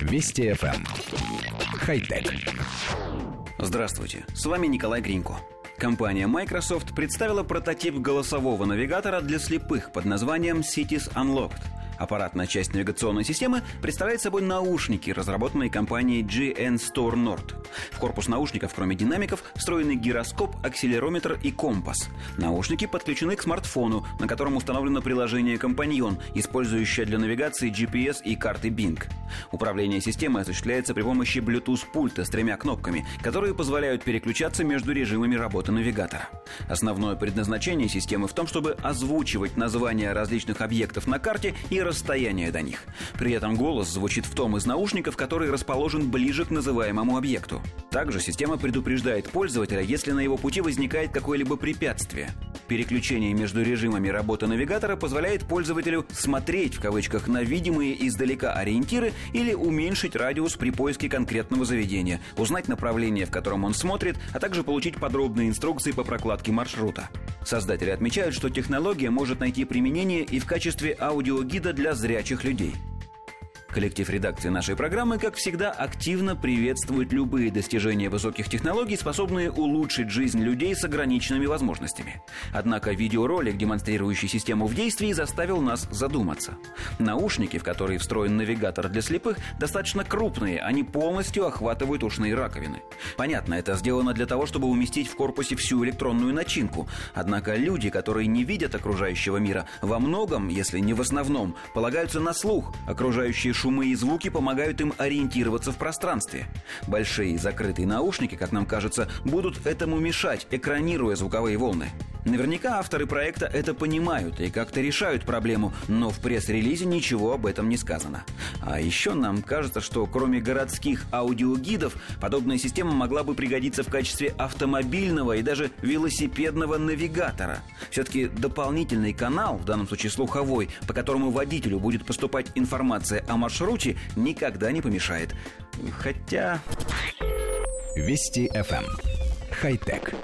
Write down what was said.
Вести FM. Эм. Хай-тек. Здравствуйте, с вами Николай Гринько. Компания Microsoft представила прототип голосового навигатора для слепых под названием Cities Unlocked – Аппаратная часть навигационной системы представляет собой наушники, разработанные компанией GN Store Nord. В корпус наушников, кроме динамиков, встроены гироскоп, акселерометр и компас. Наушники подключены к смартфону, на котором установлено приложение «Компаньон», использующее для навигации GPS и карты Bing. Управление системой осуществляется при помощи Bluetooth-пульта с тремя кнопками, которые позволяют переключаться между режимами работы навигатора. Основное предназначение системы в том, чтобы озвучивать названия различных объектов на карте и расстояние до них. При этом голос звучит в том из наушников, который расположен ближе к называемому объекту. Также система предупреждает пользователя, если на его пути возникает какое-либо препятствие. Переключение между режимами работы навигатора позволяет пользователю «смотреть» в кавычках на видимые издалека ориентиры или уменьшить радиус при поиске конкретного заведения, узнать направление, в котором он смотрит, а также получить подробные инструкции по прокладке маршрута. Создатели отмечают, что технология может найти применение и в качестве аудиогида для зрячих людей – Коллектив редакции нашей программы, как всегда, активно приветствует любые достижения высоких технологий, способные улучшить жизнь людей с ограниченными возможностями. Однако видеоролик, демонстрирующий систему в действии, заставил нас задуматься. Наушники, в которые встроен навигатор для слепых, достаточно крупные, они полностью охватывают ушные раковины. Понятно, это сделано для того, чтобы уместить в корпусе всю электронную начинку. Однако люди, которые не видят окружающего мира, во многом, если не в основном, полагаются на слух, окружающие шумы и звуки помогают им ориентироваться в пространстве. Большие закрытые наушники, как нам кажется, будут этому мешать, экранируя звуковые волны. Наверняка авторы проекта это понимают и как-то решают проблему, но в пресс-релизе ничего об этом не сказано. А еще нам кажется, что кроме городских аудиогидов, подобная система могла бы пригодиться в качестве автомобильного и даже велосипедного навигатора. Все-таки дополнительный канал, в данном случае слуховой, по которому водителю будет поступать информация о маршруте, никогда не помешает. Хотя... Вести FM. Эм. Хай-тек.